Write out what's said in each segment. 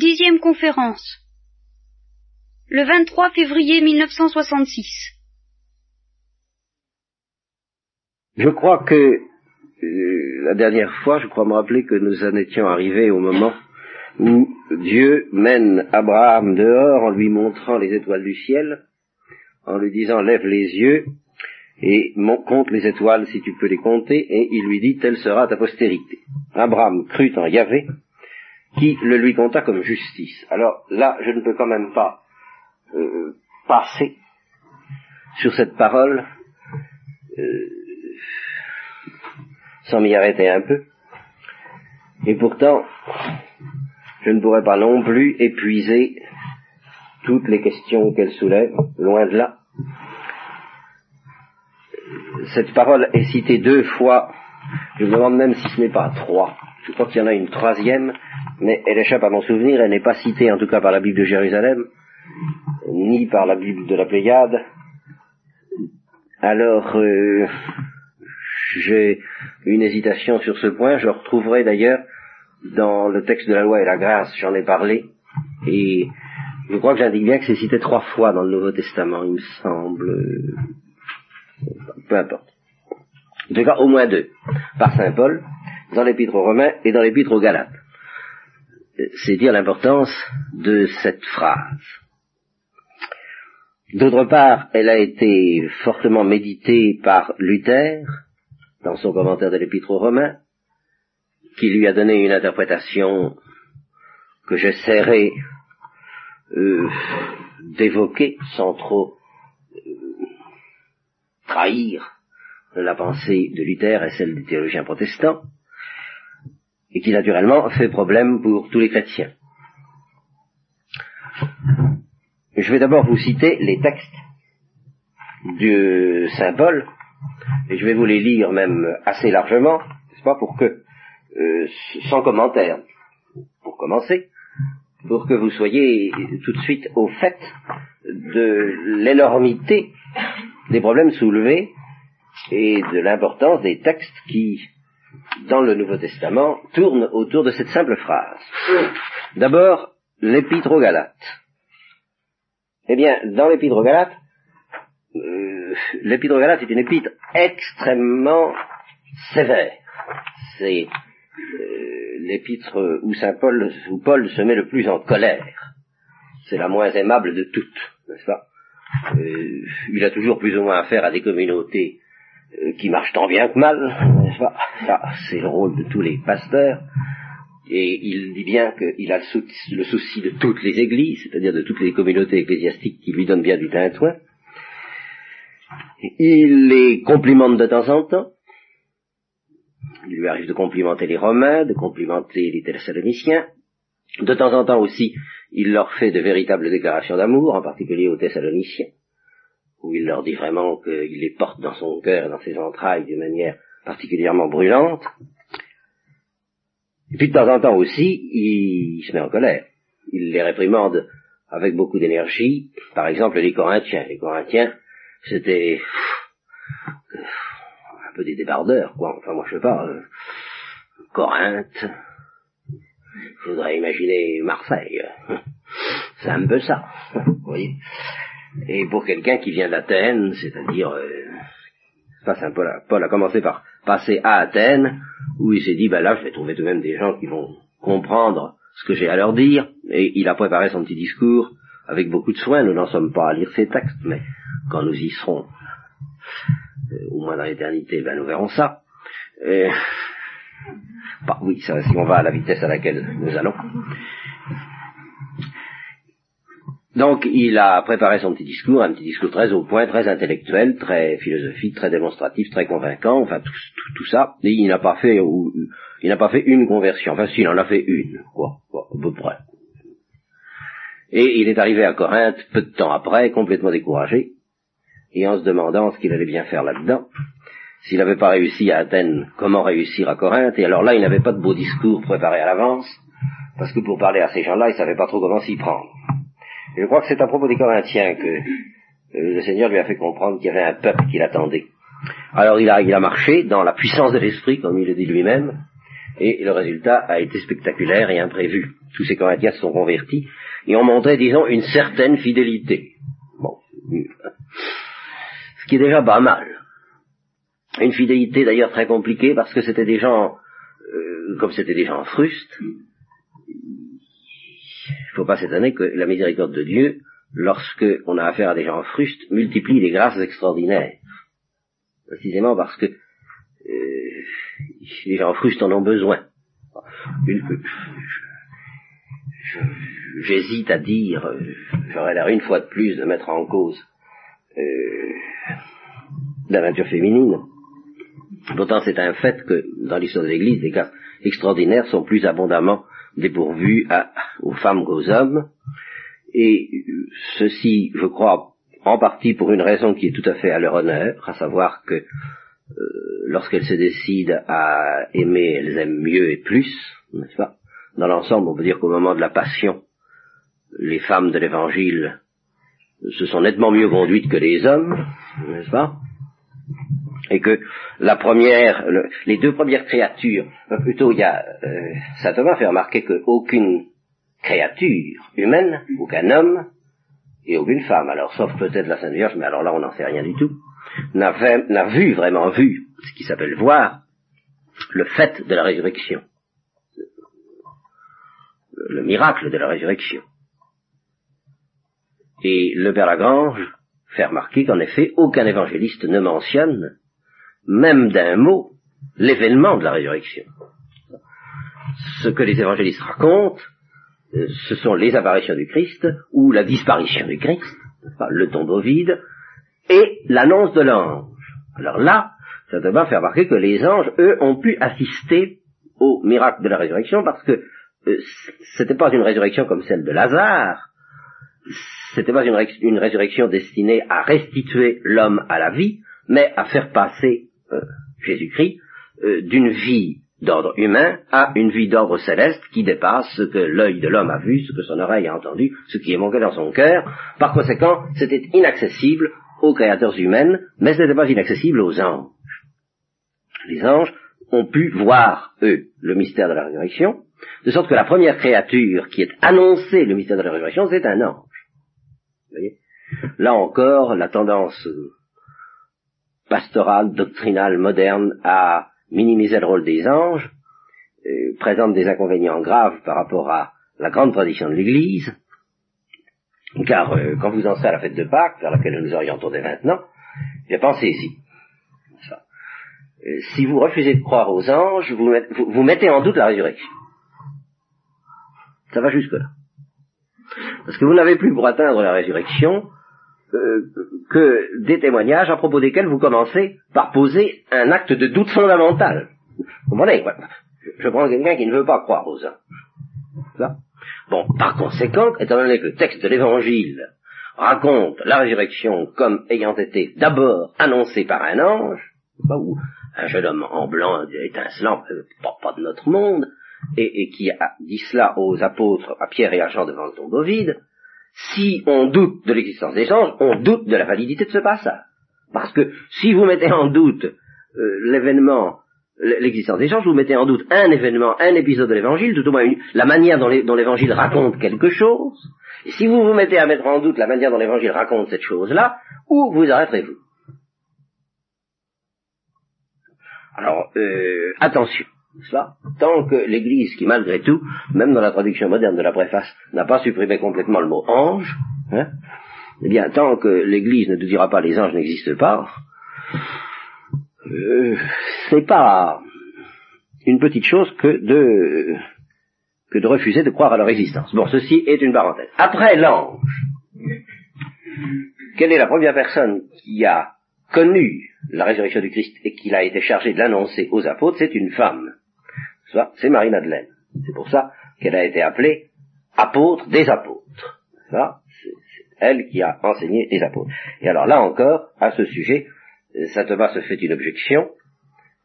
Dixième conférence. Le 23 février 1966. Je crois que euh, la dernière fois, je crois me rappeler que nous en étions arrivés au moment où Dieu mène Abraham dehors en lui montrant les étoiles du ciel, en lui disant lève les yeux et compte les étoiles si tu peux les compter, et il lui dit telle sera ta postérité. Abraham crut en Yahvé, qui le lui compta comme justice. Alors là, je ne peux quand même pas euh, passer sur cette parole euh, sans m'y arrêter un peu. Et pourtant, je ne pourrais pas non plus épuiser toutes les questions qu'elle soulève, loin de là. Cette parole est citée deux fois, je me demande même si ce n'est pas trois. Je crois qu'il y en a une troisième, mais elle échappe à mon souvenir, elle n'est pas citée en tout cas par la Bible de Jérusalem, ni par la Bible de la Pléiade. Alors, euh, j'ai une hésitation sur ce point, je retrouverai d'ailleurs dans le texte de la loi et la grâce, j'en ai parlé, et je crois que j'indique bien que c'est cité trois fois dans le Nouveau Testament, il me semble. Peu importe. En tout cas, au moins deux. Par Saint Paul, dans l'Épître aux Romains et dans l'Épître aux Galates c'est dire l'importance de cette phrase. D'autre part, elle a été fortement méditée par Luther dans son commentaire de l'Épître aux Romains, qui lui a donné une interprétation que j'essaierai euh, d'évoquer sans trop euh, trahir la pensée de Luther et celle des théologiens protestants et qui naturellement fait problème pour tous les chrétiens. Je vais d'abord vous citer les textes de Saint Paul, et je vais vous les lire même assez largement, n'est-ce pas, pour que, euh, sans commentaire, pour commencer, pour que vous soyez tout de suite au fait de l'énormité des problèmes soulevés et de l'importance des textes qui dans le Nouveau Testament tourne autour de cette simple phrase. D'abord, l'épître aux Galates. Eh bien, dans l'épître aux Galates, euh, l'épître aux Galates est une épître extrêmement sévère. C'est euh, l'épître où Saint Paul, où Paul se met le plus en colère. C'est la moins aimable de toutes, n'est-ce pas? Euh, Il a toujours plus ou moins affaire à des communautés qui marche tant bien que mal, n'est-ce pas? C'est le rôle de tous les pasteurs. Et il dit bien qu'il a le souci de toutes les églises, c'est-à-dire de toutes les communautés ecclésiastiques qui lui donnent bien du tintouin. Il les complimente de temps en temps. Il lui arrive de complimenter les Romains, de complimenter les Thessaloniciens. De temps en temps aussi, il leur fait de véritables déclarations d'amour, en particulier aux Thessaloniciens où il leur dit vraiment qu'il les porte dans son cœur et dans ses entrailles d'une manière particulièrement brûlante. Et puis de temps en temps aussi, il, se met en colère. Il les réprimande avec beaucoup d'énergie. Par exemple, les Corinthiens. Les Corinthiens, c'était un peu des débardeurs, quoi. Enfin, moi, je sais pas. Euh, Corinthe. Je voudrais imaginer Marseille. C'est un peu ça. Vous voyez et pour quelqu'un qui vient d'Athènes, c'est-à-dire, euh, Saint Paul a, Paul a commencé par passer à Athènes, où il s'est dit, ben là, je vais trouver tout de même des gens qui vont comprendre ce que j'ai à leur dire, et il a préparé son petit discours avec beaucoup de soin. Nous n'en sommes pas à lire ces textes, mais quand nous y serons, euh, au moins dans l'éternité, ben nous verrons ça. bah, oui, ça, si on va à la vitesse à laquelle nous allons. Donc il a préparé son petit discours, un petit discours très au point, très intellectuel, très philosophique, très démonstratif, très convaincant, enfin tout, tout, ça. Et il n'a pas fait, il n'a pas fait une conversion. Enfin, s'il en a fait une, quoi, quoi, à peu près. Et il est arrivé à Corinthe peu de temps après, complètement découragé, et en se demandant ce qu'il allait bien faire là-dedans. S'il n'avait pas réussi à Athènes, comment réussir à Corinthe Et alors là, il n'avait pas de beau discours préparé à l'avance, parce que pour parler à ces gens-là, il savait pas trop comment s'y prendre. Je crois que c'est à propos des Corinthiens que euh, le Seigneur lui a fait comprendre qu'il y avait un peuple qui l'attendait. Alors il a, il a marché dans la puissance de l'esprit, comme il le dit lui-même, Et le résultat a été spectaculaire et imprévu. Tous ces Corinthiens se sont convertis et ont montré, disons, une certaine fidélité. Bon. Ce qui est déjà pas mal. Une fidélité d'ailleurs très compliquée parce que c'était des gens, euh, comme c'était des gens frustes, faut pas s'étonner que la miséricorde de Dieu, lorsque on a affaire à des gens frustes, multiplie les grâces extraordinaires. Précisément parce que euh, les gens frustes en ont besoin. J'hésite à dire, euh, j'aurais l'air une fois de plus de mettre en cause euh, l'aventure féminine. Pourtant, c'est un fait que dans l'histoire de l'Église, des cas extraordinaires sont plus abondamment dépourvus aux femmes qu'aux hommes. Et ceci, je crois, en partie pour une raison qui est tout à fait à leur honneur, à savoir que euh, lorsqu'elles se décident à aimer, elles aiment mieux et plus, n'est-ce pas? Dans l'ensemble, on peut dire qu'au moment de la passion, les femmes de l'Évangile se sont nettement mieux conduites que les hommes, n'est-ce pas? Et que la première, les deux premières créatures, euh, plutôt il y a, euh, saint Thomas fait remarquer qu'aucune créature humaine, aucun homme et aucune femme, alors sauf peut-être la Sainte Vierge, mais alors là on n'en sait rien du tout, n'a vu, vraiment vu, ce qui s'appelle voir, le fait de la résurrection, le miracle de la résurrection. Et le Père Lagrange fait remarquer qu'en effet, aucun évangéliste ne mentionne même d'un mot, l'événement de la résurrection. Ce que les évangélistes racontent, euh, ce sont les apparitions du Christ, ou la disparition du Christ, le tombeau vide, et l'annonce de l'ange. Alors là, ça doit faire remarquer que les anges, eux, ont pu assister au miracle de la résurrection, parce que euh, c'était pas une résurrection comme celle de Lazare, c'était pas une, résurrection destinée à restituer l'homme à la vie, mais à faire passer Jésus-Christ, euh, d'une vie d'ordre humain à une vie d'ordre céleste qui dépasse ce que l'œil de l'homme a vu, ce que son oreille a entendu, ce qui est manqué dans son cœur. Par conséquent, c'était inaccessible aux créateurs humaines, mais ce n'était pas inaccessible aux anges. Les anges ont pu voir, eux, le mystère de la résurrection, de sorte que la première créature qui est annoncée le mystère de la résurrection, c'est un ange. Vous Là encore, la tendance pastorale, doctrinale, moderne à minimiser le rôle des anges, euh, présente des inconvénients graves par rapport à la grande tradition de l'Église, car euh, quand vous en serez à la fête de Pâques, vers laquelle nous nous orientons dès maintenant, eh pensez-y. Euh, si vous refusez de croire aux anges, vous, vous mettez en doute la résurrection. Ça va jusque-là. Parce que vous n'avez plus pour atteindre la résurrection euh, que des témoignages à propos desquels vous commencez par poser un acte de doute fondamental. Vous comprenez Je prends quelqu'un qui ne veut pas croire aux anges. Bon, par conséquent, étant donné que le texte de l'Évangile raconte la résurrection comme ayant été d'abord annoncée par un ange, ou un jeune homme en blanc étincelant, euh, pas, pas de notre monde, et, et, qui a dit cela aux apôtres, à Pierre et à Jean devant le tombeau vide, si on doute de l'existence des anges, on doute de la validité de ce passage. Parce que si vous mettez en doute euh, l'événement, l'existence des anges, vous mettez en doute un événement, un épisode de l'évangile, tout au moins la manière dont l'évangile raconte quelque chose. Et si vous vous mettez à mettre en doute la manière dont l'évangile raconte cette chose-là, où vous arrêterez-vous? Alors, euh, attention. Tant que l'Église, qui malgré tout, même dans la traduction moderne de la préface, n'a pas supprimé complètement le mot ange, hein, eh bien, tant que l'Église ne nous dira pas les anges n'existent pas, euh, c'est pas une petite chose que de que de refuser de croire à leur existence. Bon, ceci est une parenthèse. Après l'ange, quelle est la première personne qui a connu la résurrection du Christ et qui a été chargée de l'annoncer aux apôtres? C'est une femme c'est Marie-Madeleine. C'est pour ça qu'elle a été appelée apôtre des apôtres. Ça, c'est elle qui a enseigné les apôtres. Et alors là encore, à ce sujet, saint Thomas se fait une objection.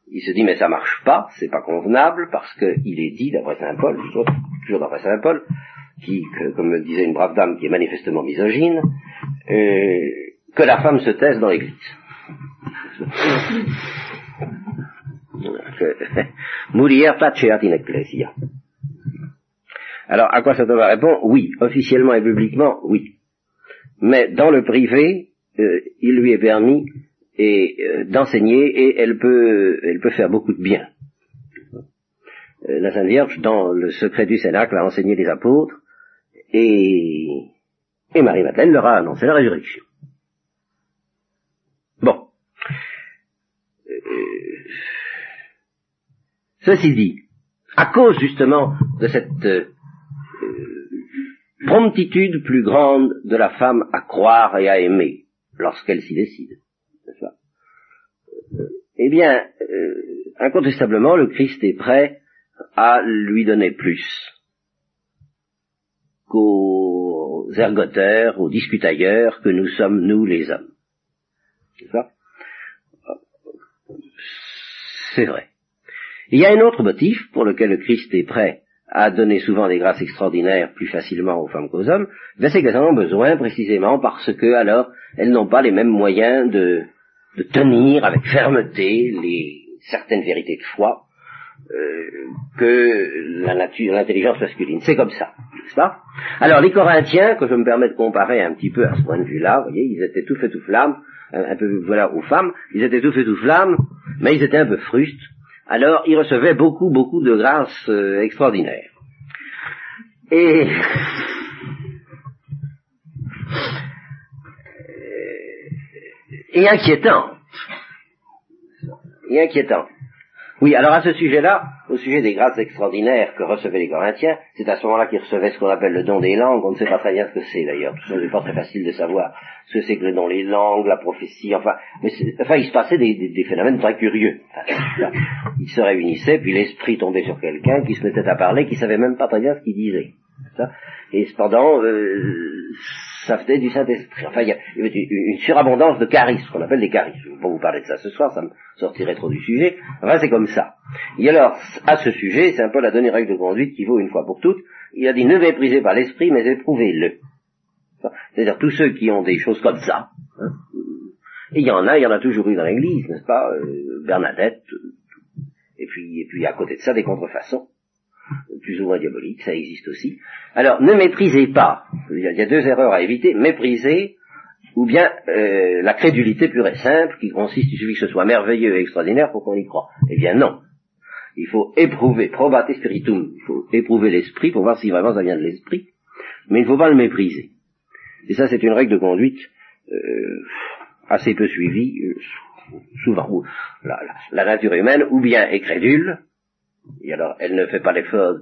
Il se dit mais ça marche pas, c'est pas convenable parce qu'il est dit d'après saint Paul, toujours d'après saint Paul, qui, comme me disait une brave dame qui est manifestement misogyne, euh, que la femme se taise dans l'Église. ecclesia. Alors, à quoi ça doit répondre Oui, officiellement et publiquement, oui. Mais dans le privé, euh, il lui est permis et euh, d'enseigner et elle peut, elle peut faire beaucoup de bien. Euh, la Sainte Vierge, dans le secret du Cénacle, a enseigné les apôtres et, et Marie-Madeleine leur a annoncé la résurrection. Bon. Ceci dit, à cause justement de cette promptitude plus grande de la femme à croire et à aimer lorsqu'elle s'y décide. Euh, eh bien, euh, incontestablement, le Christ est prêt à lui donner plus qu'aux ergoteurs, aux discutailleurs que nous sommes, nous les hommes. C'est vrai. Il y a un autre motif pour lequel le Christ est prêt à donner souvent des grâces extraordinaires plus facilement aux femmes qu'aux hommes, ben c'est qu'elles en ont besoin précisément parce que alors elles n'ont pas les mêmes moyens de, de tenir avec fermeté les certaines vérités de foi euh, que la nature, l'intelligence masculine. C'est comme ça, n'est-ce pas? Alors les Corinthiens, que je me permets de comparer un petit peu à ce point de vue-là, vous voyez, ils étaient tout fait tout flamme, un, peu voilà aux femmes, ils étaient tout fait tout flamme, mais ils étaient un peu frustes, alors il recevait beaucoup, beaucoup de grâces euh, extraordinaires. Et, et inquiétant. Et inquiétant. Oui, alors à ce sujet-là, au sujet des grâces extraordinaires que recevaient les Corinthiens, c'est à ce moment-là qu'ils recevaient ce qu'on appelle le don des langues. On ne sait pas très bien ce que c'est d'ailleurs. Tout ça n'est pas très facile de savoir ce que c'est que le don des langues, la prophétie, enfin, mais enfin, il se passait des, phénomènes très curieux. ils se réunissaient, puis l'esprit tombait sur quelqu'un qui se mettait à parler, qui savait même pas très bien ce qu'il disait. Et cependant, euh, ça du Saint-Esprit. Enfin, il y, avait une surabondance de charisme, qu'on appelle des charismes. Je ne vais pas vous parler de ça ce soir, ça me sortirait trop du sujet. Enfin, c'est comme ça. Et alors, à ce sujet, c'est un peu la dernière règle de conduite qui vaut une fois pour toutes. Il a dit ne méprisez pas l'esprit, mais éprouvez-le. C'est-à-dire tous ceux qui ont des choses comme ça. Hein. et il y en a, il y en a toujours eu dans l'Église, n'est-ce pas euh, Bernadette, et puis, et puis à côté de ça, des contrefaçons plus ou moins diaboliques, ça existe aussi. Alors, ne méprisez pas, il y a deux erreurs à éviter, mépriser, ou bien euh, la crédulité pure et simple, qui consiste, il suffit que ce soit merveilleux et extraordinaire pour qu'on y croit. Eh bien non. Il faut éprouver, probate spiritum, il faut éprouver l'esprit pour voir si vraiment ça vient de l'esprit, mais il ne faut pas le mépriser. Et ça, c'est une règle de conduite euh, assez peu suivie, euh, souvent. La, la, nature humaine, ou bien est crédule, et alors elle ne fait pas l'effort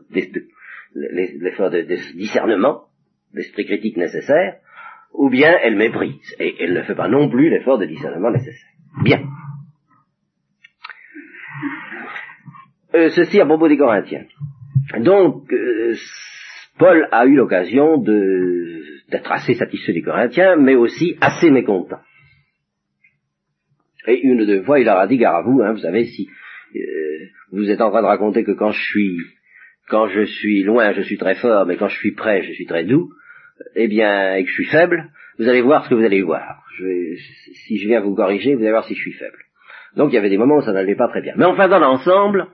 l'effort de, discernement, d'esprit critique nécessaire, ou bien elle méprise, et elle ne fait pas non plus l'effort de discernement nécessaire. Bien. Euh, ceci à propos des Corinthiens. Donc, euh, Paul a eu l'occasion d'être assez satisfait des Corinthiens, mais aussi assez mécontent. Et une ou deux fois, il leur a dit, gare à vous, hein, vous savez, si euh, vous êtes en train de raconter que quand je suis quand je suis loin, je suis très fort, mais quand je suis près, je suis très doux, eh bien, et que je suis faible, vous allez voir ce que vous allez voir. si je viens vous corriger, vous allez voir si je suis faible. Donc il y avait des moments où ça n'allait pas très bien. Mais enfin, dans l'ensemble,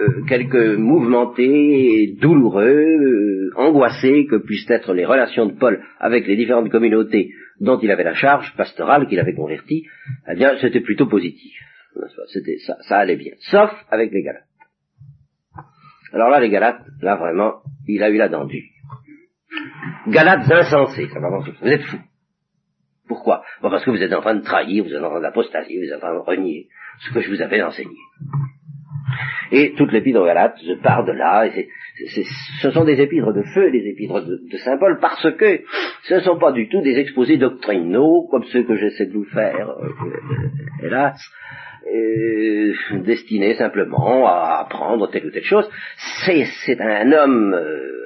euh, quelques mouvementés, douloureux, euh, angoissés que puissent être les relations de Paul avec les différentes communautés dont il avait la charge pastorale qu'il avait convertie, eh bien, c'était plutôt positif. C'était ça, ça allait bien. Sauf avec les Galates. Alors là, les Galates, là vraiment, il a eu la dent. Galates insensés, ça va Vous êtes fous. Pourquoi? Parce que vous êtes en train de trahir, vous êtes en train d'apostasier, vous êtes en train de renier ce que je vous avais enseigné. Et toute l'épître aux Galates je pars de là, et ce sont des épîtres de feu, des épîtres de, de symbole, parce que ce ne sont pas du tout des exposés doctrinaux, comme ceux que j'essaie de vous faire, euh, hélas, euh, destiné simplement à apprendre telle ou telle chose. C'est un homme euh,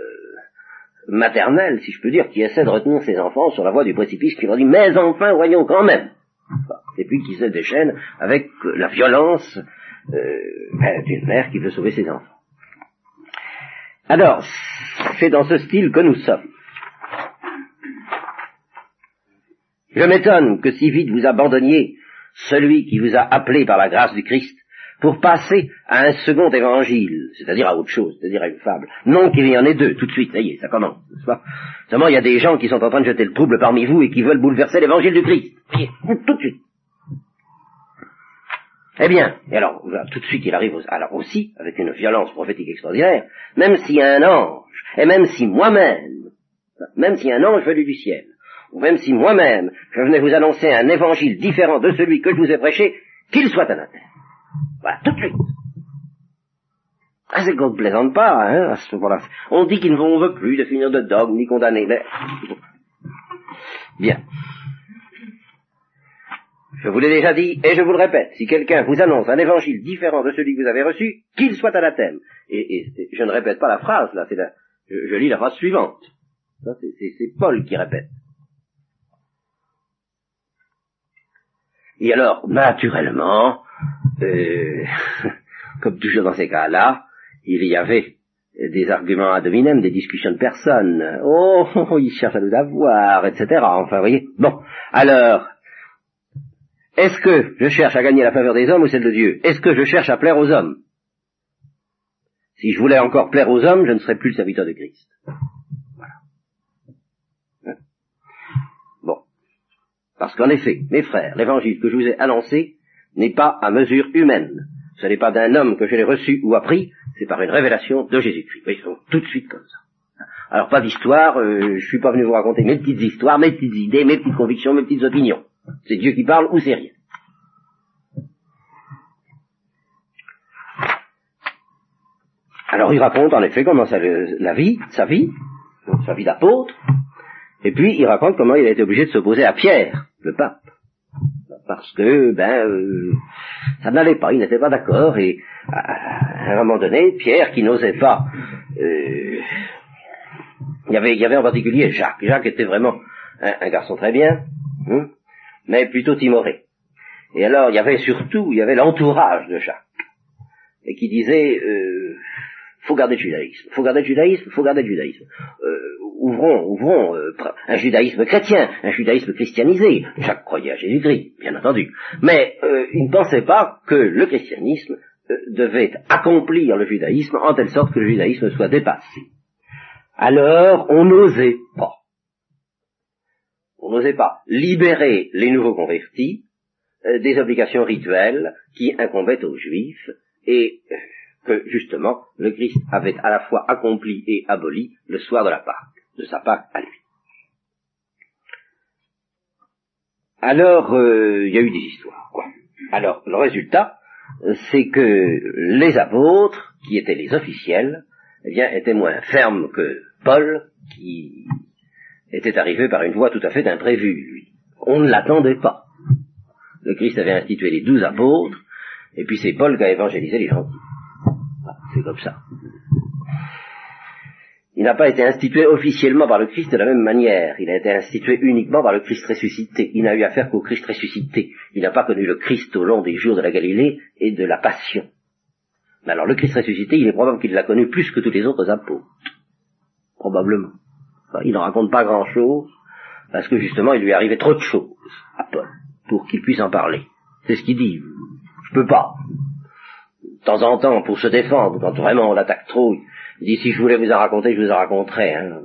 maternel, si je peux dire, qui essaie de retenir ses enfants sur la voie du précipice, qui leur dit mais enfin voyons quand même. Et puis qui se déchaîne avec la violence euh, d'une mère qui veut sauver ses enfants. Alors, c'est dans ce style que nous sommes. Je m'étonne que si vite vous abandonniez celui qui vous a appelé par la grâce du Christ pour passer à un second évangile, c'est-à-dire à autre chose, c'est-à-dire à une fable. Non qu'il y en ait deux, tout de suite, ça y est, ça commence, n'est-ce pas? Seulement, il y a des gens qui sont en train de jeter le trouble parmi vous et qui veulent bouleverser l'évangile du Christ. tout de suite. Eh bien, et alors, tout de suite, il arrive alors aussi, avec une violence prophétique extraordinaire, même si un ange, et même si moi-même, même si un ange venu du ciel, ou même si moi-même, je venais vous annoncer un évangile différent de celui que je vous ai prêché, qu'il soit anathème. Voilà, tout de suite. Ah, c'est qu'on ne plaisante pas, hein, à ce moment-là. On dit qu'il ne veut plus définir de dogme, ni condamner, mais... Bien. Je vous l'ai déjà dit, et je vous le répète, si quelqu'un vous annonce un évangile différent de celui que vous avez reçu, qu'il soit anathème. Et, et, je ne répète pas la phrase, là, c'est la, je, lis la phrase suivante. C'est Paul qui répète. Et alors, naturellement, euh, comme toujours dans ces cas-là, il y avait des arguments à dominem, des discussions de personnes. Oh, il cherche à nous avoir, etc. Enfin, vous voyez. Bon, alors, est-ce que je cherche à gagner la faveur des hommes ou celle de Dieu? Est-ce que je cherche à plaire aux hommes? Si je voulais encore plaire aux hommes, je ne serais plus le serviteur de Christ. Voilà. Hein? Bon. Parce qu'en effet, mes frères, l'évangile que je vous ai annoncé n'est pas à mesure humaine. Ce n'est pas d'un homme que je l'ai reçu ou appris, c'est par une révélation de Jésus-Christ. Ils sont tout de suite comme ça. Alors pas d'histoire, euh, je suis pas venu vous raconter mes petites histoires, mes petites idées, mes petites convictions, mes petites opinions. C'est Dieu qui parle ou c'est rien. Alors il raconte en effet comment ça, la vie, sa vie, sa vie d'apôtre, et puis il raconte comment il a été obligé de s'opposer à Pierre, le pape, parce que ben euh, ça n'allait pas, il n'était pas d'accord, et à, un moment donné, Pierre qui n'osait pas, euh, il y avait, en particulier Jacques. Jacques était vraiment un, garçon très bien, hein, mais plutôt timoré. Et alors, il y avait surtout, il y avait l'entourage de Jacques, et qui disait, euh, faut garder le judaïsme, faut garder le judaïsme, faut garder le judaïsme. Euh, ouvrons, ouvrons euh, un judaïsme chrétien, un judaïsme christianisé. Jacques croyait à Jésus-Christ, bien entendu. Mais euh, il ne pensait pas que le christianisme euh, devait accomplir le judaïsme en telle sorte que le judaïsme soit dépassé. Alors, on n'osait pas n'osait pas libérer les nouveaux convertis euh, des obligations rituelles qui incombaient aux juifs et que justement le Christ avait à la fois accompli et aboli le soir de la Pâque, de sa Pâque à lui. Alors, euh, il y a eu des histoires, quoi. Alors, le résultat, c'est que les apôtres, qui étaient les officiels, eh bien, étaient moins fermes que Paul, qui était arrivé par une voie tout à fait imprévue. On ne l'attendait pas. Le Christ avait institué les douze apôtres, et puis c'est Paul qui a évangélisé les gentils. c'est comme ça. Il n'a pas été institué officiellement par le Christ de la même manière. Il a été institué uniquement par le Christ ressuscité. Il n'a eu affaire qu'au Christ ressuscité. Il n'a pas connu le Christ au long des jours de la Galilée et de la Passion. Mais alors le Christ ressuscité, il est probable qu'il l'a connu plus que tous les autres apôtres. Probablement. Il ne raconte pas grand-chose, parce que justement, il lui arrivait trop de choses à Paul, pour qu'il puisse en parler. C'est ce qu'il dit. Je peux pas. De temps en temps, pour se défendre, quand vraiment on l'attaque trop, il dit si je voulais vous en raconter, je vous en raconterais. Hein.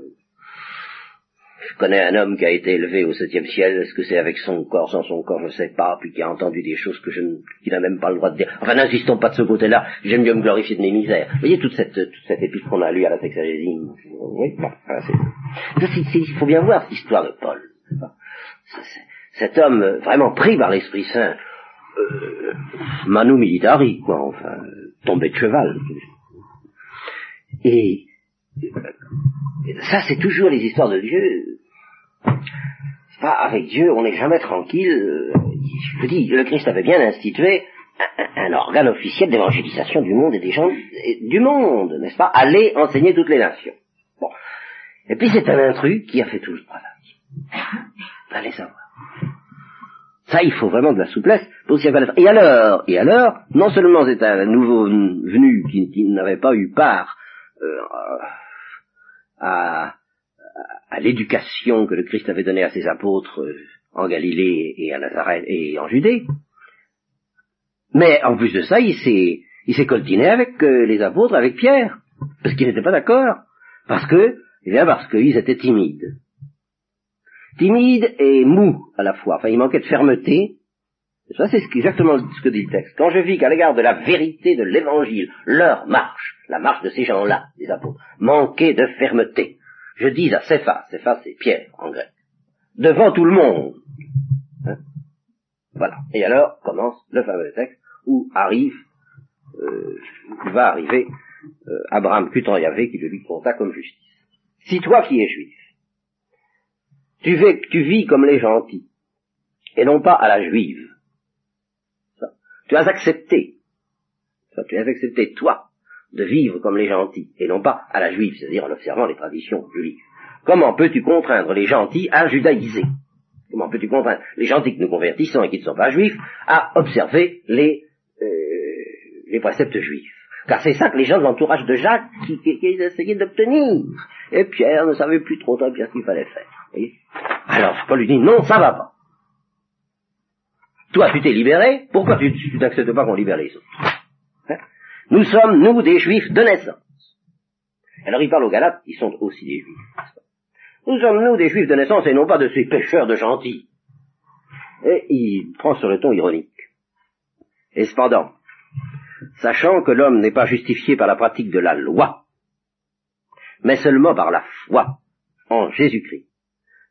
Je connais un homme qui a été élevé au septième ciel, est-ce que c'est avec son corps, sans son corps, je ne sais pas, puis qui a entendu des choses que je qu'il n'a même pas le droit de dire. Enfin, n'insistons pas de ce côté-là, j'aime mieux me glorifier de mes misères. Vous voyez toute cette, toute cette épître qu'on a lue à la sexagésie Oui, bon, il faut bien voir cette histoire de Paul. Cet homme vraiment pris par l'Esprit Saint, euh, manu militari, quoi, enfin, tombé de cheval. Et ça, c'est toujours les histoires de Dieu. Pas avec Dieu, on n'est jamais tranquille. Je vous dis, le Christ avait bien institué un, organe officiel d'évangélisation du monde et des gens du monde, n'est-ce pas Aller enseigner toutes les nations. Bon. Et puis c'est un intrus qui a fait tout le travail. Allez savoir. Ça, il faut vraiment de la souplesse pour s'y faire. Et alors, et alors, non seulement c'est un nouveau venu qui, n'avait pas eu part euh, à, à l'éducation que le Christ avait donnée à ses apôtres euh, en Galilée et à Nazareth et en Judée. Mais en plus de ça, il s'est, il s'est coltiné avec euh, les apôtres, avec Pierre, parce qu'ils n'étaient pas d'accord, parce que, eh bien parce qu'ils étaient timides. Timides et mous à la fois. Enfin, il manquait de fermeté. Ça, c'est exactement ce que dit le texte. Quand je vis qu'à l'égard de la vérité de l'évangile, leur marche, la marche de ces gens-là, des apôtres, manquait de fermeté, je dis à Céphas, Céphas c'est Pierre en grec, devant tout le monde. Hein? Voilà. Et alors commence le fameux texte où arrive, euh, va arriver euh, Abraham cutant Yahvé qui le lui compta comme justice. Si toi qui es juif, tu, tu vis comme les gentils, et non pas à la juive, tu as accepté, tu as accepté toi de vivre comme les gentils, et non pas à la juive, c'est-à-dire en observant les traditions juives. Comment peux-tu contraindre les gentils à judaïser? Comment peux-tu contraindre les gentils que nous convertissons et qui ne sont pas juifs à observer les, euh, les préceptes juifs? Car c'est ça que les gens de l'entourage de Jacques qui, qui, essayaient d'obtenir. Et Pierre ne savait plus trop bien ce qu'il fallait faire. Alors Paul lui dit, non, ça va pas. Toi, tu t'es libéré, pourquoi tu, n'acceptes pas qu'on libère les autres? Nous sommes, nous, des juifs de naissance. Alors il parle aux Galates, ils sont aussi des juifs. Nous sommes, nous, des juifs de naissance et non pas de ces pêcheurs de gentils. Et il prend sur le ton ironique. Et cependant, sachant que l'homme n'est pas justifié par la pratique de la loi, mais seulement par la foi en Jésus-Christ,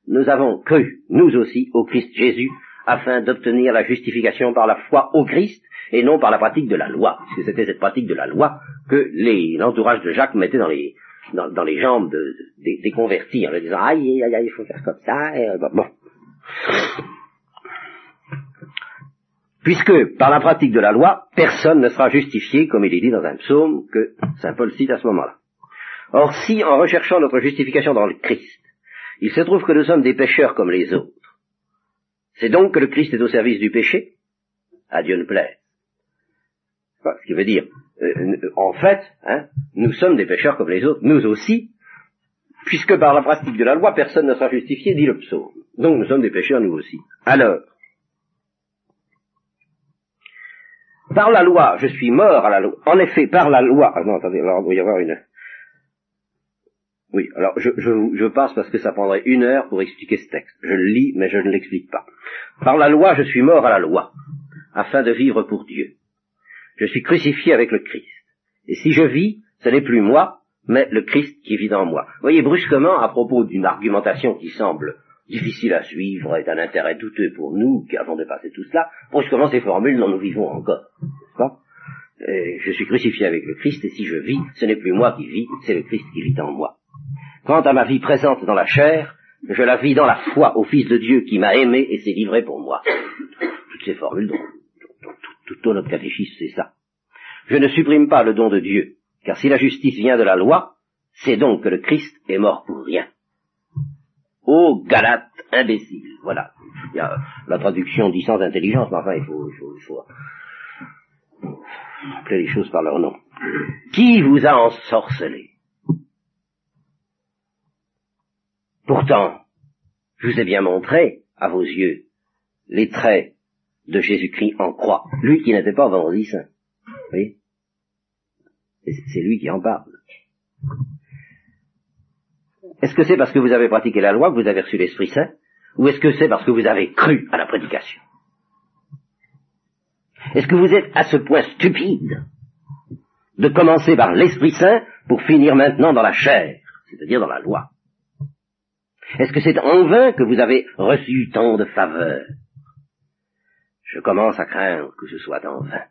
nous avons cru, nous aussi, au Christ Jésus, afin d'obtenir la justification par la foi au Christ et non par la pratique de la loi, puisque c'était cette pratique de la loi que l'entourage de Jacques mettait dans les, dans, les jambes de, des, convertis en leur disant aïe, aïe, aïe, il faut faire comme ça. Et, euh, bon. Puisque par la pratique de la loi, personne ne sera justifié, comme il est dit dans un psaume que Saint Paul cite à ce moment-là. Or, si en recherchant notre justification dans le Christ, il se trouve que nous sommes des pécheurs comme les autres, c'est donc que le Christ est au service du péché? À Dieu ne plaît. Ce qui veut dire, euh, en fait, hein, nous sommes des pécheurs comme les autres, nous aussi, puisque par la pratique de la loi, personne ne sera justifié, dit le psaume. Donc nous sommes des pécheurs nous aussi. Alors, par la loi, je suis mort à la loi. En effet, par la loi. Ah non, attendez, alors il doit y avoir une. Oui, alors je, je, je, passe parce que ça prendrait une heure pour expliquer ce texte. Je le lis, mais je ne l'explique pas. Par la loi, je suis mort à la loi, afin de vivre pour Dieu je suis crucifié avec le Christ. Et si je vis, ce n'est plus moi, mais le Christ qui vit en moi. Vous voyez, brusquement, à propos d'une argumentation qui semble difficile à suivre et d'un intérêt douteux pour nous qui avons dépassé tout cela, brusquement ces formules dont nous vivons encore, n'est-ce pas? Je suis crucifié avec le Christ, et si je vis, ce n'est plus moi qui vis, c'est le Christ qui vit en moi. Quant à ma vie présente dans la chair, je la vis dans la foi au Fils de Dieu qui m'a aimé et s'est livré pour moi. Toutes ces formules dont tout notre catéchisme, c'est ça. Je ne supprime pas le don de Dieu, car si la justice vient de la loi, c'est donc que le Christ est mort pour rien. Ô Galate imbécile. Voilà. Il y a, la traduction dit sans intelligence, mais enfin, il faut, il faut, il faut appeler les choses par leur nom. Qui vous a ensorcelé? Pourtant, je vous ai bien montré, à vos yeux, les traits de Jésus-Christ en croix. Lui qui n'était pas vendredi saint. Vous voyez? C'est lui qui en parle. Est-ce que c'est parce que vous avez pratiqué la loi que vous avez reçu l'Esprit Saint? Ou est-ce que c'est parce que vous avez cru à la prédication? Est-ce que vous êtes à ce point stupide de commencer par l'Esprit Saint pour finir maintenant dans la chair, c'est-à-dire dans la loi? Est-ce que c'est en vain que vous avez reçu tant de faveurs? Je commence à craindre que ce soit en vain.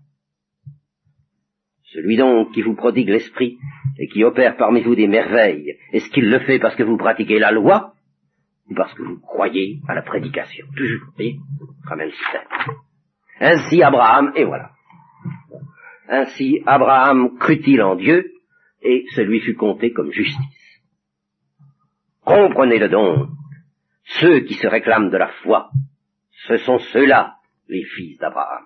Celui donc qui vous prodigue l'esprit et qui opère parmi vous des merveilles, est-ce qu'il le fait parce que vous pratiquez la loi ou parce que vous croyez à la prédication? Toujours, vous voyez système. Ainsi Abraham, et voilà. Ainsi Abraham crut-il en Dieu, et celui fut compté comme justice. Comprenez-le donc, ceux qui se réclament de la foi, ce sont ceux-là les fils d'Abraham.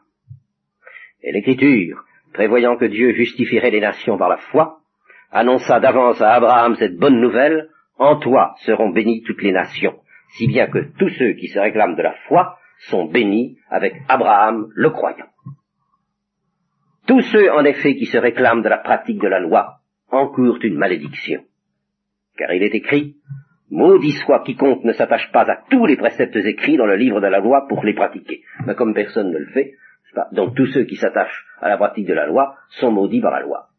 Et l'Écriture, prévoyant que Dieu justifierait les nations par la foi, annonça d'avance à Abraham cette bonne nouvelle, en toi seront bénies toutes les nations, si bien que tous ceux qui se réclament de la foi sont bénis avec Abraham le croyant. Tous ceux, en effet, qui se réclament de la pratique de la loi encourent une malédiction. Car il est écrit, Maudit soit quiconque ne s'attache pas à tous les préceptes écrits dans le livre de la loi pour les pratiquer. Mais comme personne ne le fait, donc tous ceux qui s'attachent à la pratique de la loi sont maudits par la loi.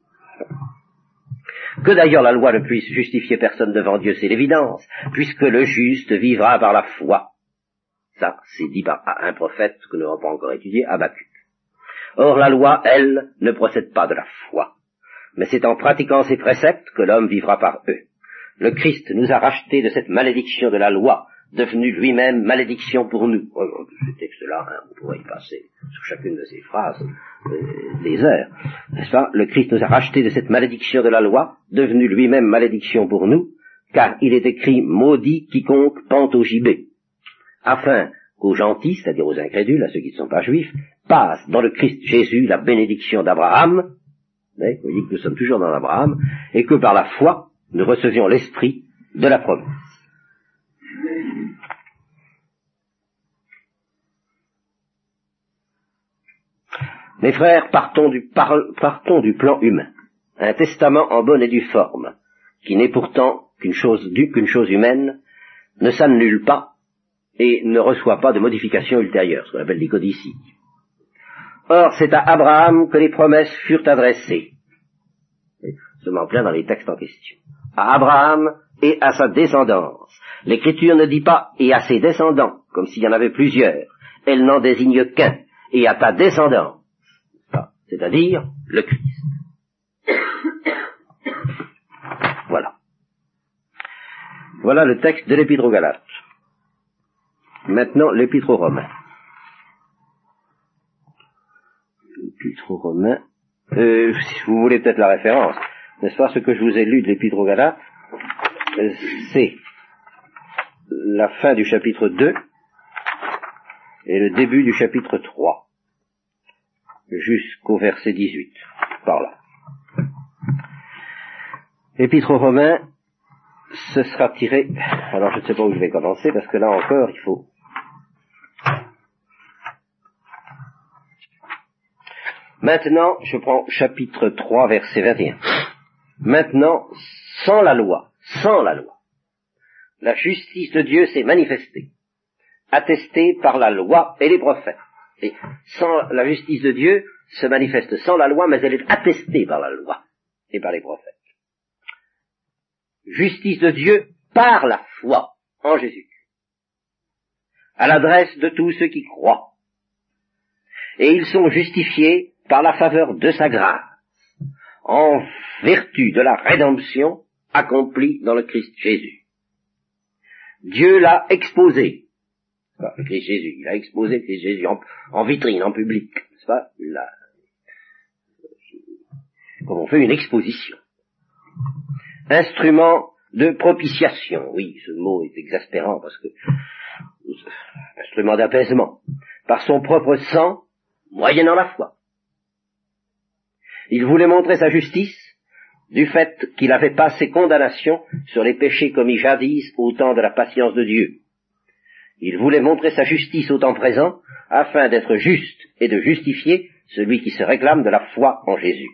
Que d'ailleurs la loi ne puisse justifier personne devant Dieu, c'est l'évidence, puisque le juste vivra par la foi. Ça, c'est dit par un prophète que nous n'avons pas encore étudié, Habakkuk. Or la loi, elle, ne procède pas de la foi, mais c'est en pratiquant ses préceptes que l'homme vivra par eux. Le Christ nous a rachetés de cette malédiction de la loi, devenu lui-même malédiction pour nous. Oh, oh, ce texte-là, hein, pourrait y passer sur chacune de ces phrases euh, des heures. N'est-ce pas? Le Christ nous a rachetés de cette malédiction de la loi, devenu lui-même malédiction pour nous, car il est écrit maudit quiconque pente au gibet, afin qu'aux gentils, c'est-à-dire aux incrédules, à ceux qui ne sont pas juifs, passe dans le Christ Jésus la bénédiction d'Abraham, vous voyez que nous sommes toujours dans Abraham, et que par la foi, nous recevions l'esprit de la promesse. Mes frères, partons du, plan humain. Un testament en bonne et due forme, qui n'est pourtant qu'une chose, qu'une chose humaine, ne s'annule pas et ne reçoit pas de modification ultérieure, ce qu'on appelle codicies. Or, c'est à Abraham que les promesses furent adressées. Seulement plein dans les textes en question. À Abraham et à sa descendance. L'écriture ne dit pas et à ses descendants, comme s'il y en avait plusieurs. Elle n'en désigne qu'un. Et à ta descendance. C'est-à-dire le Christ. Voilà. Voilà le texte de l'Épître aux Galates. Maintenant, l'Épître aux Romains. L'Épître aux Romains. Euh, vous voulez peut-être la référence, n'est-ce pas, ce que je vous ai lu de l'Épître aux Galates, euh, c'est la fin du chapitre 2 et le début du chapitre 3 jusqu'au verset 18, par là. Épître aux Romains, ce sera tiré, alors je ne sais pas où je vais commencer, parce que là encore, il faut Maintenant, je prends chapitre 3, verset 21. Maintenant, sans la loi, sans la loi, la justice de Dieu s'est manifestée, attestée par la loi et les prophètes. Et sans la justice de Dieu se manifeste sans la loi, mais elle est attestée par la loi et par les prophètes. Justice de Dieu par la foi en Jésus, à l'adresse de tous ceux qui croient. Et ils sont justifiés par la faveur de sa grâce, en vertu de la rédemption accomplie dans le Christ Jésus. Dieu l'a exposé, le Christ Jésus, il a exposé le Christ Jésus en, vitrine, en public, n'est-ce pas? Comme on fait une exposition. Instrument de propitiation, oui, ce mot est exaspérant parce que instrument d'apaisement, par son propre sang, moyennant la foi. Il voulait montrer sa justice du fait qu'il avait passé condamnation sur les péchés commis jadis au temps de la patience de Dieu. Il voulait montrer sa justice au temps présent afin d'être juste et de justifier celui qui se réclame de la foi en Jésus.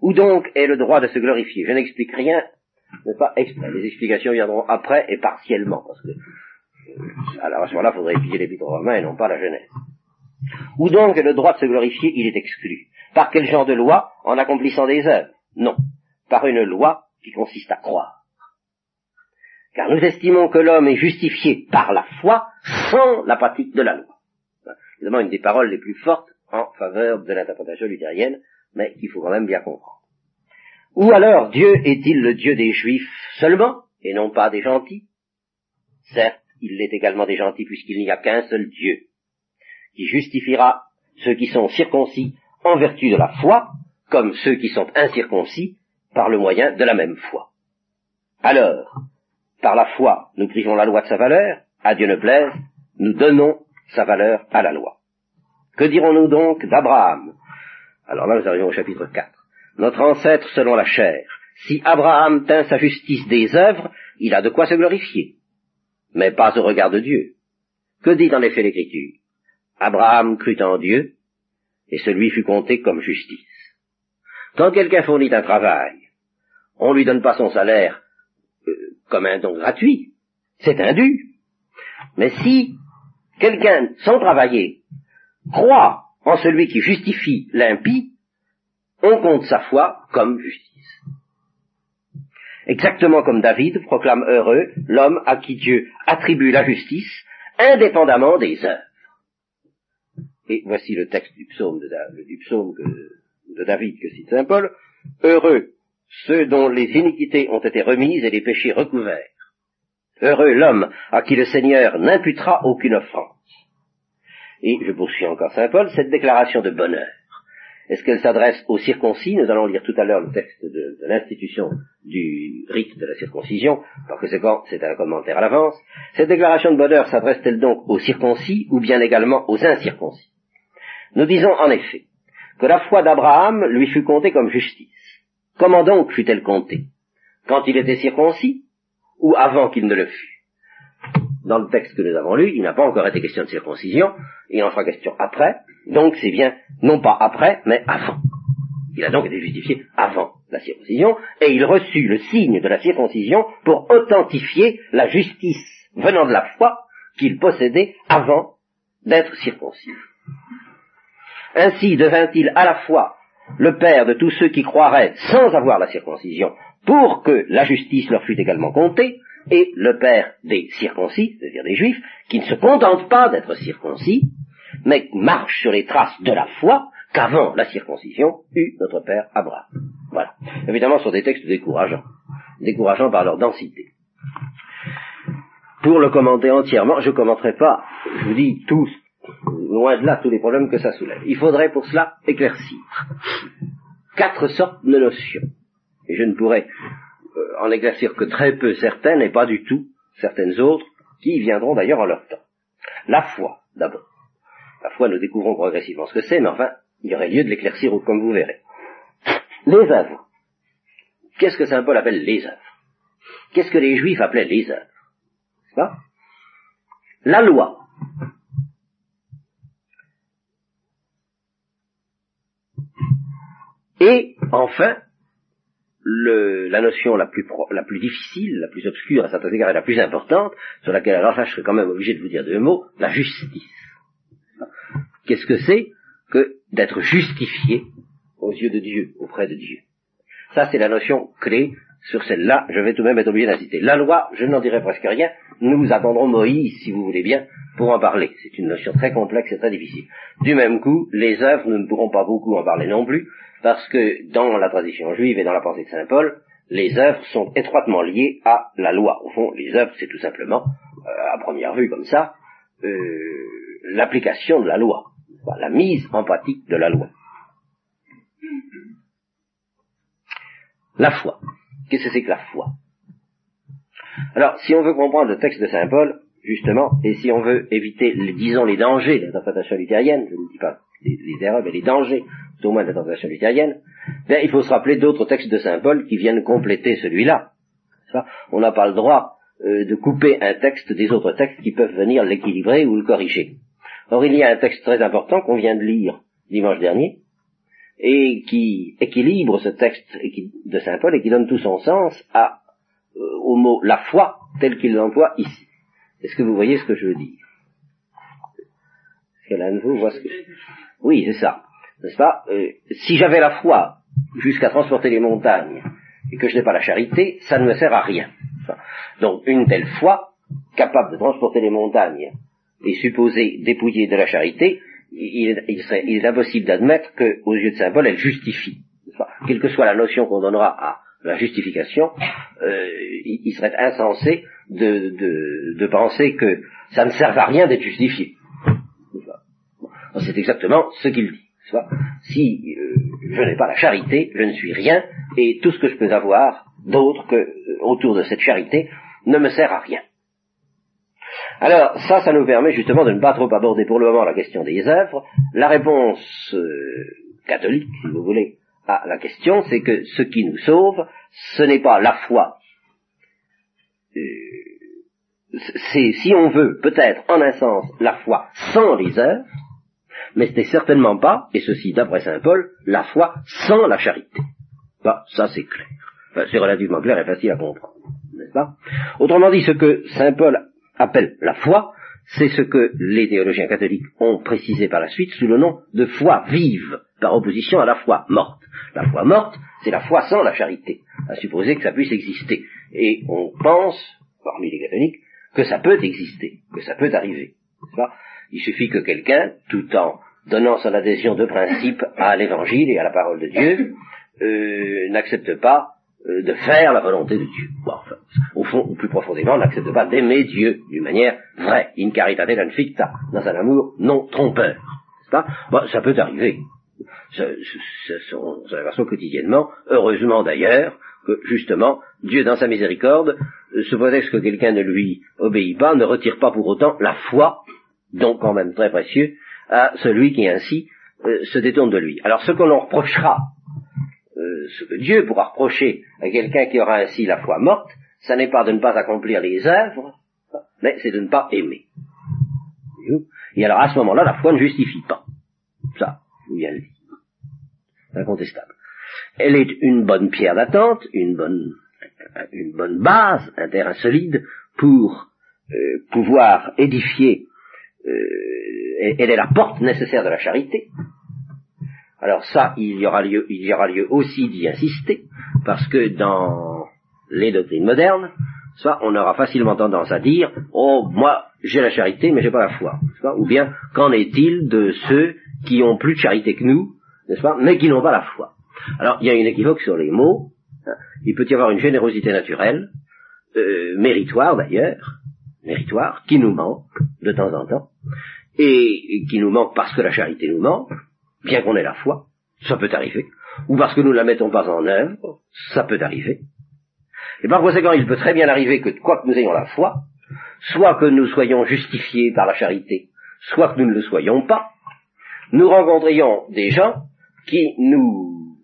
Où donc est le droit de se glorifier? Je n'explique rien, mais pas exprès. Les explications viendront après et partiellement, parce que euh, à ce moment-là, il faudrait étudier l'épître romain et non pas la Genèse. Où donc est le droit de se glorifier Il est exclu. Par quel genre de loi En accomplissant des œuvres? Non. Par une loi qui consiste à croire. Car nous estimons que l'homme est justifié par la foi sans la pratique de la loi. Évidemment, une des paroles les plus fortes en faveur de l'interprétation luthérienne, mais qu'il faut quand même bien comprendre. Ou alors Dieu est-il le Dieu des Juifs seulement, et non pas des gentils? Certes, il l'est également des gentils puisqu'il n'y a qu'un seul Dieu, qui justifiera ceux qui sont circoncis en vertu de la foi, comme ceux qui sont incirconcis par le moyen de la même foi. Alors, par la foi, nous privons la loi de sa valeur, à Dieu ne plaise, nous donnons sa valeur à la loi. Que dirons-nous donc d'Abraham? Alors là, nous arrivons au chapitre 4. Notre ancêtre selon la chair. Si Abraham tint sa justice des œuvres, il a de quoi se glorifier, mais pas au regard de Dieu. Que dit en effet l'Écriture? Abraham crut en Dieu, et celui fut compté comme justice. Quand quelqu'un fournit un travail, on ne lui donne pas son salaire euh, comme un don gratuit, c'est un dû. Mais si quelqu'un, sans travailler, croit en celui qui justifie l'impie, on compte sa foi comme justice. Exactement comme David proclame heureux l'homme à qui Dieu attribue la justice, indépendamment des œuvres. Et voici le texte du psaume de, David que cite Saint Paul. Heureux ceux dont les iniquités ont été remises et les péchés recouverts. Heureux l'homme à qui le Seigneur n'imputera aucune offense. Et je poursuis encore Saint Paul, cette déclaration de bonheur. Est-ce qu'elle s'adresse aux circoncis? Nous allons lire tout à l'heure le texte de, l'institution du rite de la circoncision. Par conséquent, c'est un commentaire à l'avance. Cette déclaration de bonheur s'adresse-t-elle donc aux circoncis ou bien également aux incirconcis? Nous disons en effet que la foi d'Abraham lui fut comptée comme justice. Comment donc fut-elle comptée? Quand il était circoncis ou avant qu'il ne le fût? Dans le texte que nous avons lu, il n'a pas encore été question de circoncision, il en fera question après, donc c'est bien non pas après, mais avant. Il a donc été justifié avant la circoncision, et il reçut le signe de la circoncision pour authentifier la justice venant de la foi qu'il possédait avant d'être circoncis. Ainsi devint-il à la fois le père de tous ceux qui croiraient sans avoir la circoncision, pour que la justice leur fût également comptée, et le père des circoncis, c'est-à-dire des juifs, qui ne se contentent pas d'être circoncis, mais marchent sur les traces de la foi qu'avant la circoncision eut notre père Abraham. Voilà. Évidemment, ce sont des textes décourageants, décourageants par leur densité. Pour le commenter entièrement, je ne commenterai pas, je vous dis tous, loin de là tous les problèmes que ça soulève. Il faudrait pour cela éclaircir quatre sortes de notions. Et je ne pourrais euh, en éclaircir que très peu certaines et pas du tout certaines autres qui viendront d'ailleurs en leur temps. La foi, d'abord. La foi, nous découvrons progressivement ce que c'est, mais enfin, il y aurait lieu de l'éclaircir comme vous verrez. Les œuvres. Qu'est-ce que Saint Paul appelle les œuvres? Qu'est-ce que les Juifs appelaient les œuvres? La loi. Et enfin, la notion la plus, la plus difficile, la plus obscure à certains égards et la plus importante, sur laquelle alors je serais quand même obligé de vous dire deux mots, la justice. Qu'est-ce que c'est que d'être justifié aux yeux de Dieu, auprès de Dieu? Ça, c'est la notion clé. Sur celle-là, je vais tout de même être obligé d'insister. La loi, je n'en dirai presque rien. Nous attendrons Moïse, si vous voulez bien, pour en parler. C'est une notion très complexe et très difficile. Du même coup, les œuvres, nous ne pourrons pas beaucoup en parler non plus, parce que dans la tradition juive et dans la pensée de Saint Paul, les œuvres sont étroitement liées à la loi. Au fond, les œuvres, c'est tout simplement, euh, à première vue comme ça, euh, l'application de la loi, la mise en pratique de la loi. La foi. Qu'est-ce que c'est que la foi? Alors, si on veut comprendre le texte de Saint Paul, justement, et si on veut éviter, disons, les dangers de l'interprétation luthérienne, je ne dis pas les, erreurs, mais les dangers, au moins de l'interprétation luthérienne, ben, il faut se rappeler d'autres textes de Saint Paul qui viennent compléter celui-là. On n'a pas le droit euh, de couper un texte des autres textes qui peuvent venir l'équilibrer ou le corriger. Or, il y a un texte très important qu'on vient de lire dimanche dernier, et qui équilibre ce texte de Saint Paul et qui donne tout son sens euh, au mot la foi tel qu'il l'emploie ici. Est-ce que vous voyez ce que je veux dire? Est-ce que de vous voit ce que Oui, c'est ça. N'est-ce pas? Euh, Si j'avais la foi jusqu'à transporter les montagnes et que je n'ai pas la charité, ça ne me sert à rien. donc une telle foi, capable de transporter les montagnes et supposée dépouillée de la charité, il, est impossible d'admettre qu'aux yeux de Saint Paul, elle justifie. Quelle que soit la notion qu'on donnera à la justification, euh, il, serait insensé de, penser que ça ne sert à rien d'être justifié. C'est exactement ce qu'il dit. Si euh, je n'ai pas la charité, je ne suis rien, et tout ce que je peux avoir d'autre que euh, autour de cette charité ne me sert à rien. Alors, ça, ça nous permet justement de ne pas trop aborder pour le moment la question des œuvres. La réponse euh, catholique, si vous voulez, à la question, c'est que ce qui nous sauve, ce n'est pas la foi. Euh, c'est, si on veut, peut-être, en un sens, la foi sans les œuvres, mais ce n'est certainement pas, et ceci d'après saint Paul, la foi sans la charité. Bah, ça c'est clair. c'est relativement clair et facile à comprendre, n'est-ce pas? Autrement dit, ce que saint Paul appelle la foi, c'est ce que les théologiens catholiques ont précisé par la suite sous le nom de foi vive, par opposition à la foi morte. La foi morte, c'est la foi sans la charité, à supposer que ça puisse exister. Et on pense, parmi les catholiques, que ça peut exister, que ça peut arriver. Il suffit que quelqu'un, tout en donnant son adhésion de principe à l'évangile et à la parole de Dieu, euh, n'accepte pas euh, de faire la volonté de Dieu. enfin, au fond, ou plus profondément, n'accepte pas d'aimer Dieu d'une manière vraie, in caritate non ficta, dans un amour non trompeur. Bon, ça peut arriver. Ça, ça, ça, quotidiennement, heureusement d'ailleurs, que justement, Dieu dans sa miséricorde, euh, ce prétexte que quelqu'un ne lui obéit pas, ne retire pas pour autant la foi, donc quand même très précieux, à celui qui ainsi euh, se détourne de lui. Alors ce qu'on en reprochera euh, ce que Dieu pourra reprocher à quelqu'un qui aura ainsi la foi morte, ça n'est pas de ne pas accomplir les œuvres, mais c'est de ne pas aimer. Et alors à ce moment-là, la foi ne justifie pas. Ça, vous le dire. Incontestable. Elle est une bonne pierre d'attente, une bonne, une bonne base, un terrain solide pour euh, pouvoir édifier. Euh, elle est la porte nécessaire de la charité. Alors ça, il y aura lieu, il y aura lieu aussi d'y insister, parce que dans les doctrines modernes, ça, on aura facilement tendance à dire, oh, moi, j'ai la charité, mais j'ai pas la foi, ou bien, qu'en est-il de ceux qui ont plus de charité que nous, n'est-ce pas, mais qui n'ont pas la foi. Alors, il y a une équivoque sur les mots, hein. il peut y avoir une générosité naturelle, euh, méritoire d'ailleurs, méritoire, qui nous manque de temps en temps, et qui nous manque parce que la charité nous manque, bien qu'on ait la foi, ça peut arriver, ou parce que nous ne la mettons pas en œuvre, ça peut arriver. Et par conséquent, il peut très bien arriver que, quoi que nous ayons la foi, soit que nous soyons justifiés par la charité, soit que nous ne le soyons pas, nous rencontrions des gens qui nous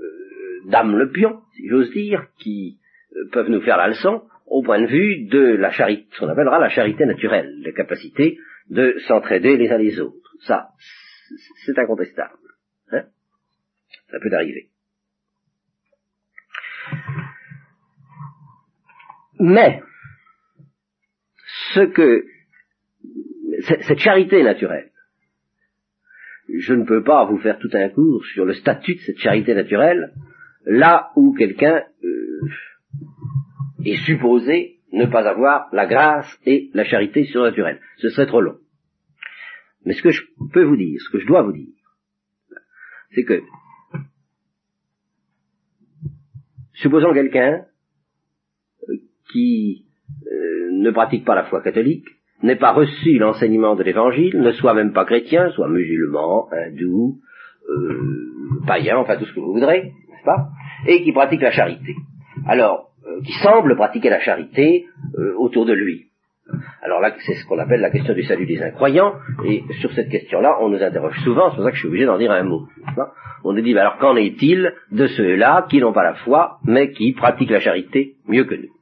euh, le pion, si j'ose dire, qui euh, peuvent nous faire la leçon au point de vue de la charité, ce qu'on appellera la charité naturelle, la capacité de s'entraider les uns les autres. Ça, c'est incontestable. Hein? Ça peut arriver. Mais, ce que, cette charité naturelle, je ne peux pas vous faire tout un cours sur le statut de cette charité naturelle, là où quelqu'un euh, est supposé ne pas avoir la grâce et la charité surnaturelle. Ce serait trop long. Mais ce que je peux vous dire, ce que je dois vous dire, c'est que, supposons quelqu'un euh, qui euh, ne pratique pas la foi catholique, n'ait pas reçu l'enseignement de l'Évangile, ne soit même pas chrétien, soit musulman, hindou, euh, païen, enfin tout ce que vous voudrez, n'est-ce pas, et qui pratique la charité. Alors, qui semble pratiquer la charité autour de lui. Alors là, c'est ce qu'on appelle la question du salut des incroyants, et sur cette question-là, on nous interroge souvent, c'est pour ça que je suis obligé d'en dire un mot. On nous dit, alors qu'en est-il de ceux-là qui n'ont pas la foi, mais qui pratiquent la charité mieux que nous?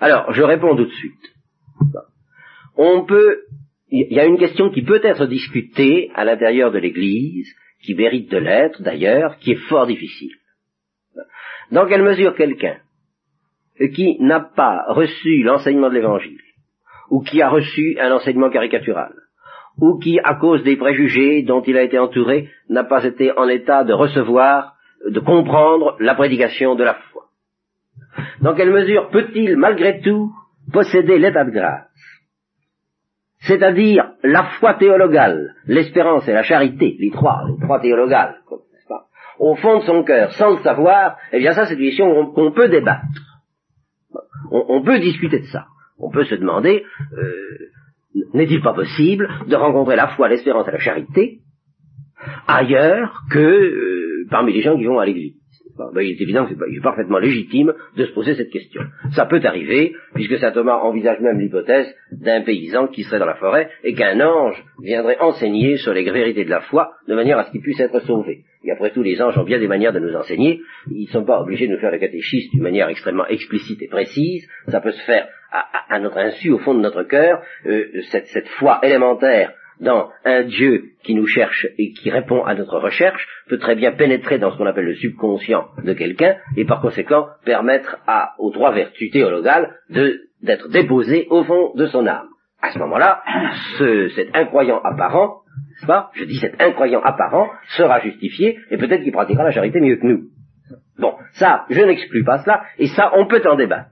Alors, je réponds tout de suite. On peut, il y a une question qui peut être discutée à l'intérieur de l'Église, qui mérite de l'être d'ailleurs, qui est fort difficile. Dans quelle mesure quelqu'un qui n'a pas reçu l'enseignement de l'Évangile, ou qui a reçu un enseignement caricatural, ou qui, à cause des préjugés dont il a été entouré, n'a pas été en état de recevoir, de comprendre la prédication de la foi. Dans quelle mesure peut-il, malgré tout, posséder l'état de grâce? C'est-à-dire la foi théologale, l'espérance et la charité, les trois, les trois théologales, pas Au fond de son cœur, sans le savoir, eh bien ça c'est une question qu'on peut débattre. On peut discuter de ça. On peut se demander, euh, n'est-il pas possible de rencontrer la foi, l'espérance et la charité ailleurs que euh, parmi les gens qui vont à l'église? Ben, il est évident que c'est parfaitement légitime de se poser cette question. Ça peut arriver, puisque saint Thomas envisage même l'hypothèse d'un paysan qui serait dans la forêt et qu'un ange viendrait enseigner sur les vérités de la foi de manière à ce qu'il puisse être sauvé. Et après tout, les anges ont bien des manières de nous enseigner. Ils ne sont pas obligés de nous faire le catéchisme d'une manière extrêmement explicite et précise. Ça peut se faire à, notre insu, au fond de notre cœur. Euh, cette, foi élémentaire dans un Dieu qui nous cherche et qui répond à notre recherche peut très bien pénétrer dans ce qu'on appelle le subconscient de quelqu'un et par conséquent permettre à, aux trois vertus théologales d'être déposé au fond de son âme. À ce moment-là, ce, cet incroyant apparent, pas, je dis cet incroyant apparent, sera justifié et peut-être qu'il pratiquera la charité mieux que nous. Bon, ça, je n'exclus pas cela, et ça, on peut en débattre.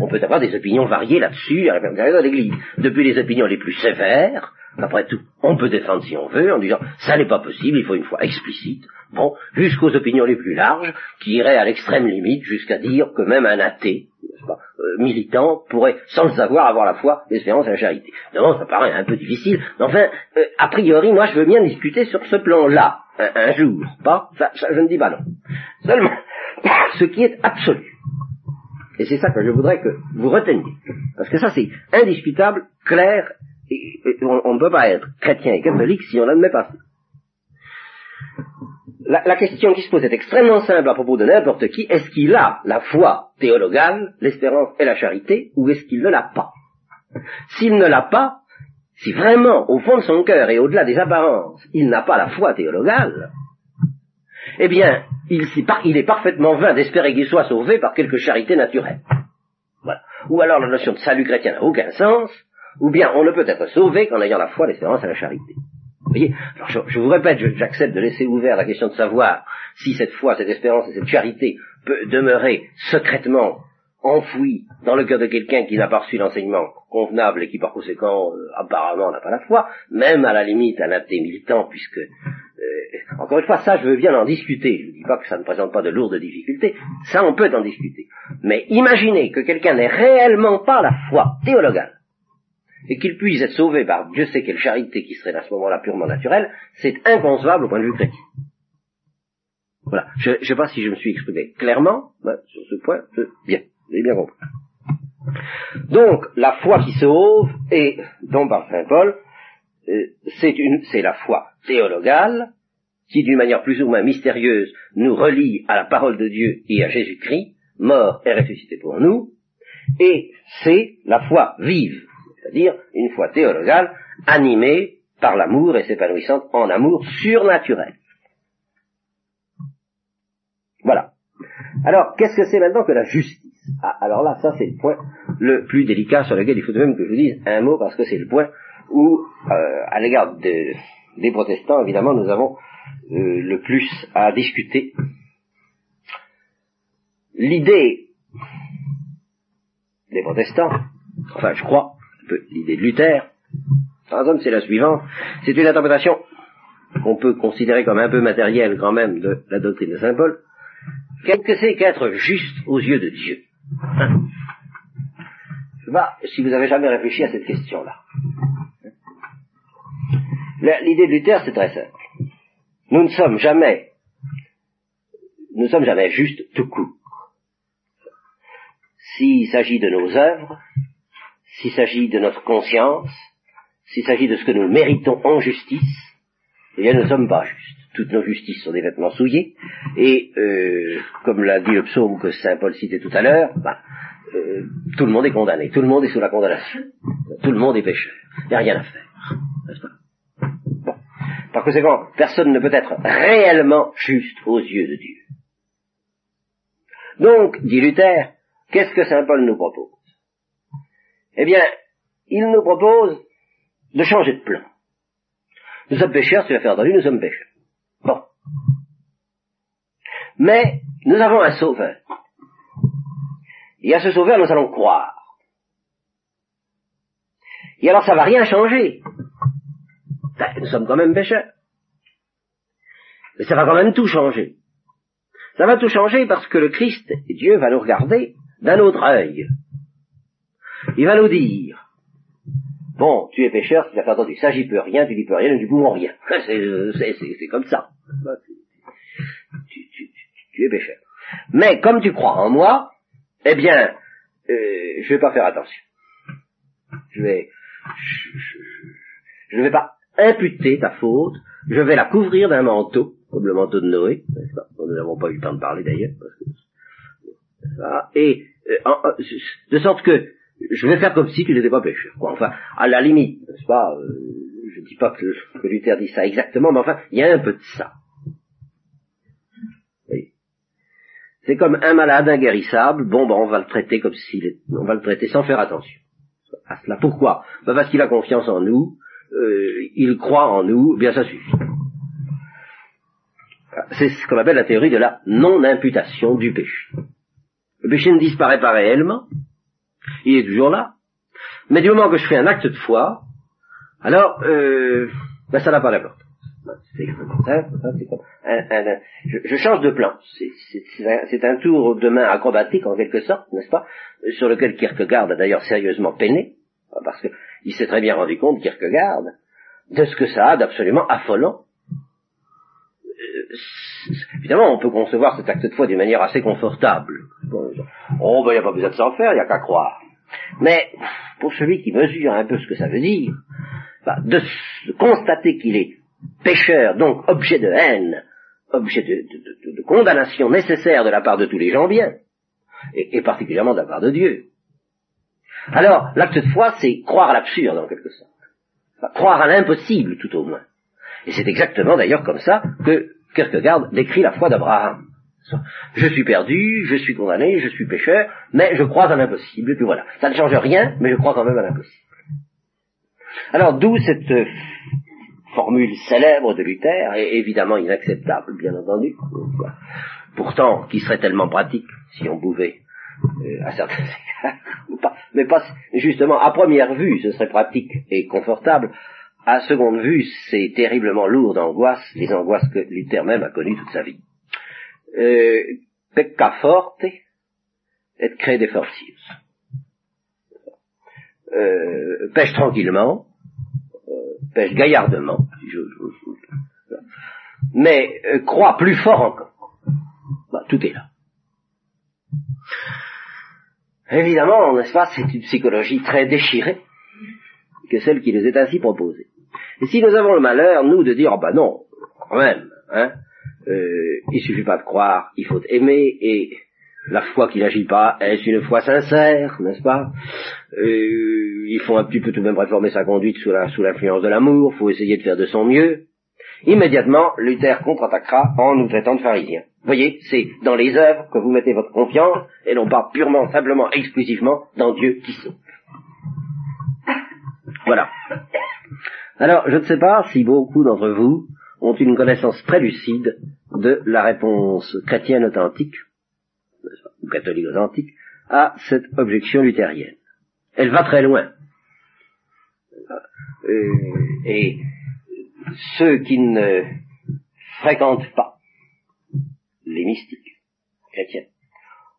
On peut avoir des opinions variées là-dessus à l'intérieur de l'Église. Depuis les opinions les plus sévères, après tout, on peut défendre si on veut en disant ça n'est pas possible, il faut une foi explicite. Bon, jusqu'aux opinions les plus larges, qui iraient à l'extrême limite jusqu'à dire que même un athée, euh, militant, pourrait, sans le savoir, avoir la foi, l'espérance et la charité. Non, ça paraît un peu difficile, mais enfin, euh, a priori, moi je veux bien discuter sur ce plan-là, un, jour, pas ça, je ne dis pas non. Seulement, ce qui est absolu, et c'est ça que je voudrais que vous reteniez, parce que ça c'est indiscutable, clair on ne peut pas être chrétien et catholique si on n'admet pas ça. La, la, question qui se pose est extrêmement simple à propos de n'importe qui. Est-ce qu'il a la foi théologale, l'espérance et la charité, ou est-ce qu'il ne l'a pas? S'il ne l'a pas, si vraiment, au fond de son cœur et au-delà des apparences, il n'a pas la foi théologale, eh bien, il, est parfaitement vain d'espérer qu'il soit sauvé par quelque charité naturelle. Voilà. Ou alors la notion de salut chrétien n'a aucun sens, ou bien on ne peut être sauvé qu'en ayant la foi, l'espérance et la charité. Vous voyez? Alors je, vous répète, j'accepte de laisser ouvert la question de savoir si cette foi, cette espérance et cette charité peut demeurer secrètement enfouie dans le cœur de quelqu'un qui n'a pas reçu l'enseignement convenable et qui par conséquent euh, apparemment n'a pas la foi, même à la limite un athée militant, puisque euh, encore une fois ça je veux bien en discuter, je ne dis pas que ça ne présente pas de lourdes difficultés, ça on peut en discuter. Mais imaginez que quelqu'un n'ait réellement pas la foi théologale et qu'il puisse être sauvé par Dieu sait quelle charité qui serait à ce moment-là purement naturelle, c'est inconcevable au point de vue chrétien. Voilà. Je ne sais pas si je me suis exprimé clairement sur ce point. Bien, vous avez bien compris. Donc, la foi qui sauve, et dont par Saint Paul, euh, c'est la foi théologale, qui d'une manière plus ou moins mystérieuse nous relie à la parole de Dieu et à Jésus-Christ, mort et ressuscité pour nous, et c'est la foi vive, c'est-à-dire une foi théologale animée par l'amour et s'épanouissant en amour surnaturel. Alors, qu'est-ce que c'est maintenant que la justice? Ah, Alors là, ça c'est le point le plus délicat sur lequel il faut même que je vous dise un mot, parce que c'est le point où, euh, à l'égard des protestants, évidemment, nous avons euh, le plus à discuter. L'idée des protestants, enfin je crois, l'idée de Luther, par exemple, c'est la suivante. C'est une interprétation qu'on peut considérer comme un peu matérielle quand même de la doctrine de Saint Paul. Qu'est-ce que c'est qu'être juste aux yeux de Dieu hein Je sais pas si vous avez jamais réfléchi à cette question-là. L'idée de Luther, c'est très simple. Nous ne sommes jamais, nous sommes jamais justes tout court. S'il s'agit de nos œuvres, s'il s'agit de notre conscience, s'il s'agit de ce que nous méritons en justice, eh bien nous ne sommes pas justes. Toutes nos justices sont des vêtements souillés, et euh, comme l'a dit le psaume que Saint Paul citait tout à l'heure, bah, euh, tout le monde est condamné, tout le monde est sous la condamnation, tout le monde est pécheur, il n'y a rien à faire, n'est-ce pas? Bon. Par conséquent, personne ne peut être réellement juste aux yeux de Dieu. Donc, dit Luther, qu'est-ce que Saint Paul nous propose? Eh bien, il nous propose de changer de plan. Nous sommes pécheurs, tu l'as fait entendu, nous sommes pécheurs. Bon. Mais nous avons un sauveur. Et à ce sauveur, nous allons croire. Et alors, ça va rien changer. Ben, nous sommes quand même pécheurs. Mais ça va quand même tout changer. Ça va tout changer parce que le Christ Dieu va nous regarder d'un autre œil. Il va nous dire, bon, tu es pécheur, tu l'as entendu, ça j'y peux rien, tu n'y peux rien, tu peux rien. C'est comme ça. Tu, es pécheur. Mais comme tu crois en moi, eh bien, euh, je vais pas faire attention. Je vais, je, ne vais pas imputer ta faute, je vais la couvrir d'un manteau, comme le manteau de Noé, nous n'avons pas eu le temps de parler d'ailleurs, et euh, de sorte que je vais faire comme si tu n'étais pas pécheur. Quoi. Enfin, à la limite, n'est-ce pas, euh, je ne dis pas que, Luther dit ça exactement, mais enfin, il y a un peu de ça. C'est comme un malade inguérissable, bon ben on va le traiter comme s'il on va le traiter sans faire attention à cela. Pourquoi? Ben Parce qu'il a confiance en nous, euh, il croit en nous, bien ça suffit. C'est ce qu'on appelle la théorie de la non-imputation du péché. Le péché ne disparaît pas réellement, il est toujours là, mais du moment que je fais un acte de foi, alors euh, ben ça n'a pas d'importance. C'est je, change de plan. C'est un, tour de main acrobatique en quelque sorte, n'est-ce pas, sur lequel Kierkegaard a d'ailleurs sérieusement peiné, parce qu'il s'est très bien rendu compte, Kierkegaard, de ce que ça a d'absolument affolant. Euh, évidemment, on peut concevoir cet acte de foi d'une manière assez confortable. oh, ben, il n'y a pas besoin de s'en faire, il n'y a qu'à croire. Mais, pour celui qui mesure un peu ce que ça veut dire, bah, de constater qu'il est pécheur, donc objet de haine, objet de, condamnation nécessaire de la part de tous les gens bien, et, et particulièrement de la part de Dieu. Alors, l'acte de foi, c'est croire à l'absurde en quelque sorte. croire à l'impossible tout au moins. Et c'est exactement d'ailleurs comme ça que Kierkegaard décrit la foi d'Abraham. Je suis perdu, je suis condamné, je suis pécheur, mais je crois à l'impossible, et puis voilà. Ça ne change rien, mais je crois quand même à l'impossible. Alors d'où cette formule célèbre de Luther, et évidemment inacceptable, bien entendu, pourtant qui serait tellement pratique si on pouvait, euh, à certains égards, mais pas justement à première vue, ce serait pratique et confortable. À seconde vue, c'est terriblement lourd d'angoisse, les angoisses que Luther même a connues toute sa vie. Euh, pecca forte et crede fortius. Euh, pêche tranquillement, pêche gaillardement, mais euh, croit plus fort encore. Bah, tout est là. Évidemment, n'est-ce pas, c'est une psychologie très déchirée que celle qui nous est ainsi proposée. Et si nous avons le malheur, nous, de dire, oh bah non, quand même, hein, euh, il suffit pas de croire, il faut aimer, et la foi qui n'agit pas, est-ce une foi sincère, n'est-ce pas? Euh, Il faut un petit peu tout de même réformer sa conduite sous l'influence de l'amour, faut essayer de faire de son mieux. Immédiatement, Luther contre-attaquera en nous traitant de pharisiens. Voyez, c'est dans les œuvres que vous mettez votre confiance, et non pas purement, simplement, exclusivement dans Dieu qui sauve. Voilà. Alors, je ne sais pas si beaucoup d'entre vous ont une connaissance très lucide de la réponse chrétienne authentique ou catholique authentique, à cette objection luthérienne. Elle va très loin. Euh, et ceux qui ne fréquentent pas les mystiques chrétiens,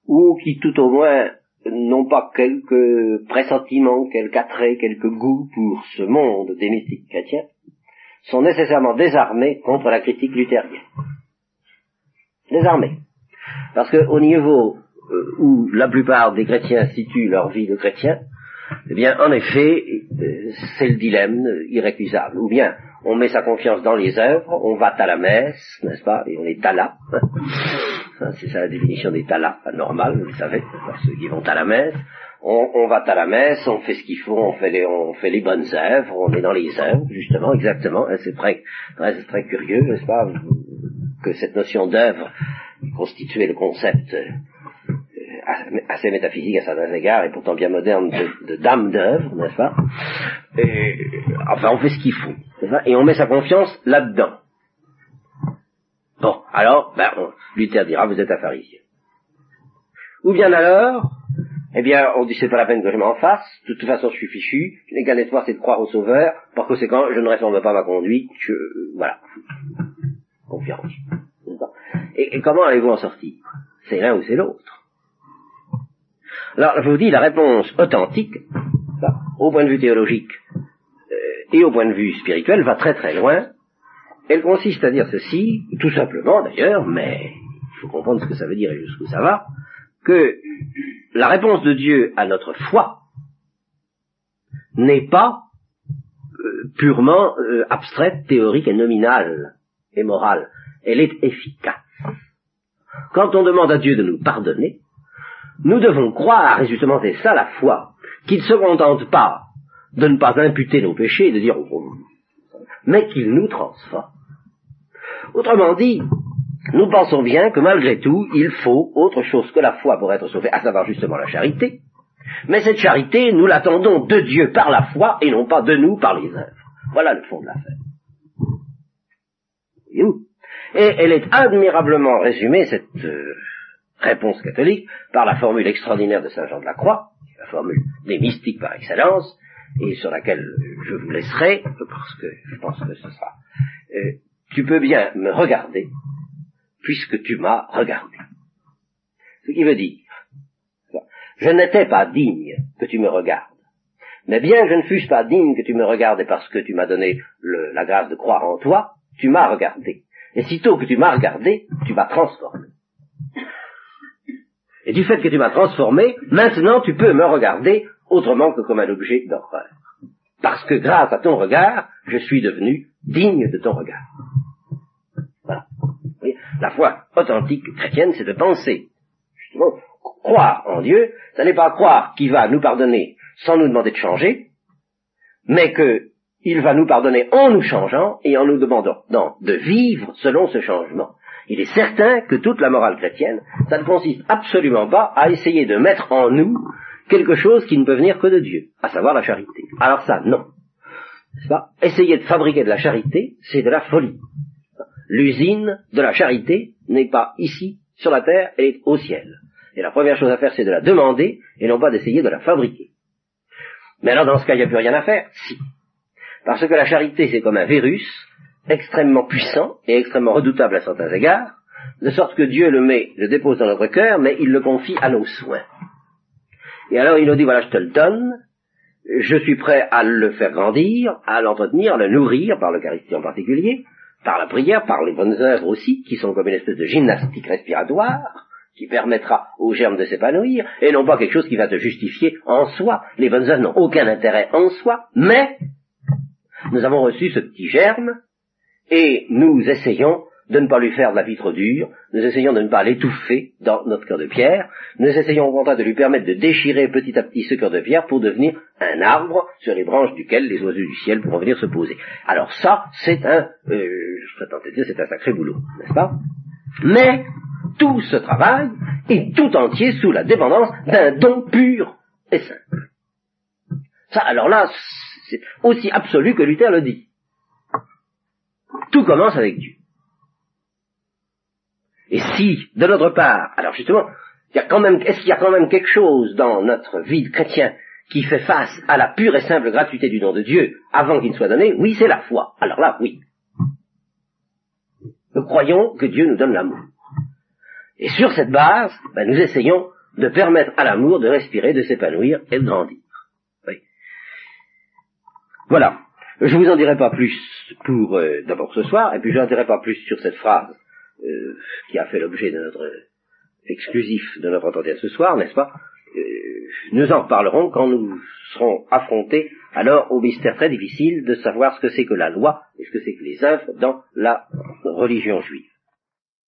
ou qui tout au moins n'ont pas quelques pressentiments, quelques attraits, quelques goûts pour ce monde des mystiques chrétiens, sont nécessairement désarmés contre la critique luthérienne. Désarmés. Parce qu'au niveau euh, où la plupart des chrétiens situent leur vie de chrétien, eh bien, en effet, euh, c'est le dilemme irrécusable. Ou bien, on met sa confiance dans les œuvres, on va à la messe, n'est-ce pas, et on est tala. C'est ça la définition des talas, normal, vous le savez, ceux qui vont à la messe. On, va à la messe, on fait ce qu'il faut, on fait, les, bonnes œuvres, on est dans les œuvres, justement, exactement. C'est très, très, très curieux, n'est-ce pas, que cette notion d'œuvre constituait le concept euh, assez métaphysique à certains égards et pourtant bien moderne de, dame d'œuvre, n'est-ce pas? Enfin, on fait ce qu'il faut, et on met sa confiance là-dedans. Bon, alors, ben, Luther dira, vous êtes un pharisien. Ou bien alors, eh bien, on dit, c'est pas la peine que je m'en fasse, de toute façon, je suis fichu, je n'ai qu'un espoir, c'est de croire au Sauveur, par conséquent, je ne réforme pas ma conduite, je, voilà. Confiance. Et, comment allez-vous en sortir? C'est l'un ou c'est l'autre. Alors, je vous dis, la réponse authentique, au point de vue théologique euh, et au point de vue spirituel, va très très loin. Elle consiste à dire ceci, tout simplement d'ailleurs, mais il faut comprendre ce que ça veut dire et jusqu'où ça va, que la réponse de Dieu à notre foi n'est pas euh, purement euh, abstraite, théorique et nominale et morale. Elle est efficace. Quand on demande à Dieu de nous pardonner, nous devons croire, et justement c'est ça la foi, qu'il ne se contente pas de ne pas imputer nos péchés, de dire oh, mais qu'il nous transforme. Autrement dit, nous pensons bien que malgré tout, il faut autre chose que la foi pour être sauvé, à savoir justement la charité. Mais cette charité, nous l'attendons de Dieu par la foi et non pas de nous par les œuvres. Voilà le fond de l'affaire. Et elle est admirablement résumée, cette euh, réponse catholique, par la formule extraordinaire de Saint Jean de la Croix, la formule des mystiques par excellence, et sur laquelle je vous laisserai, parce que je pense que ce sera. Euh, tu peux bien me regarder, puisque tu m'as regardé. Ce qui veut dire, je n'étais pas digne que tu me regardes. Mais bien je ne fusse pas digne que tu me regardes parce que tu m'as donné la grâce de croire en toi, tu m'as regardé. Et sitôt que tu m'as regardé, tu m'as transformé. Et du fait que tu m'as transformé, maintenant tu peux me regarder autrement que comme un objet d'horreur. Parce que grâce à ton regard, je suis devenu digne de ton regard. Voilà. La foi authentique chrétienne, c'est de penser, justement, croire en Dieu, ça n'est pas croire qu'il va nous pardonner sans nous demander de changer, mais qu'il va nous pardonner en nous changeant et en nous demandant de vivre selon ce changement. Il est certain que toute la morale chrétienne, ça ne consiste absolument pas à essayer de mettre en nous quelque chose qui ne peut venir que de Dieu, à savoir la charité. Alors ça, non. Pas? Essayer de fabriquer de la charité, c'est de la folie. L'usine de la charité n'est pas ici, sur la terre, elle est au ciel. Et la première chose à faire, c'est de la demander, et non pas d'essayer de la fabriquer. Mais alors, dans ce cas, il n'y a plus rien à faire Si. Parce que la charité, c'est comme un virus, extrêmement puissant et extrêmement redoutable à certains égards, de sorte que Dieu le met, le dépose dans notre cœur, mais il le confie à nos soins. Et alors il nous dit, voilà, je te le donne, je suis prêt à le faire grandir, à l'entretenir, à le nourrir, par l'Eucharistie en particulier, par la prière, par les bonnes œuvres aussi, qui sont comme une espèce de gymnastique respiratoire, qui permettra aux germes de s'épanouir, et non pas quelque chose qui va te justifier en soi. Les bonnes œuvres n'ont aucun intérêt en soi, mais nous avons reçu ce petit germe, et nous essayons de ne pas lui faire de la vitre dure, nous essayons de ne pas l'étouffer dans notre cœur de pierre, nous essayons au contraire de lui permettre de déchirer petit à petit ce cœur de pierre pour devenir un arbre sur les branches duquel les oiseaux du ciel pourront venir se poser. Alors ça, c'est un, euh, je serais tenté de dire, c'est un sacré boulot, n'est-ce pas? Mais tout ce travail est tout entier sous la dépendance d'un don pur et simple. Ça, alors là, c'est aussi absolu que Luther le dit. Tout commence avec Dieu. Et si, de notre part, alors justement, est-ce qu'il y a quand même quelque chose dans notre vie de chrétien qui fait face à la pure et simple gratuité du don de Dieu avant qu'il ne soit donné? Oui, c'est la foi. Alors là, oui. Nous croyons que Dieu nous donne l'amour. Et sur cette base, ben, nous essayons de permettre à l'amour de respirer, de s'épanouir et de grandir. Oui. Voilà. Je vous en dirai pas plus pour euh, d'abord ce soir, et puis je n'en dirai pas plus sur cette phrase euh, qui a fait l'objet de notre exclusif de notre entretien ce soir, n'est-ce pas? Euh, Nous en parlerons quand nous serons affrontés alors au mystère très difficile de savoir ce que c'est que la loi et ce que c'est que les œuvres dans la religion juive.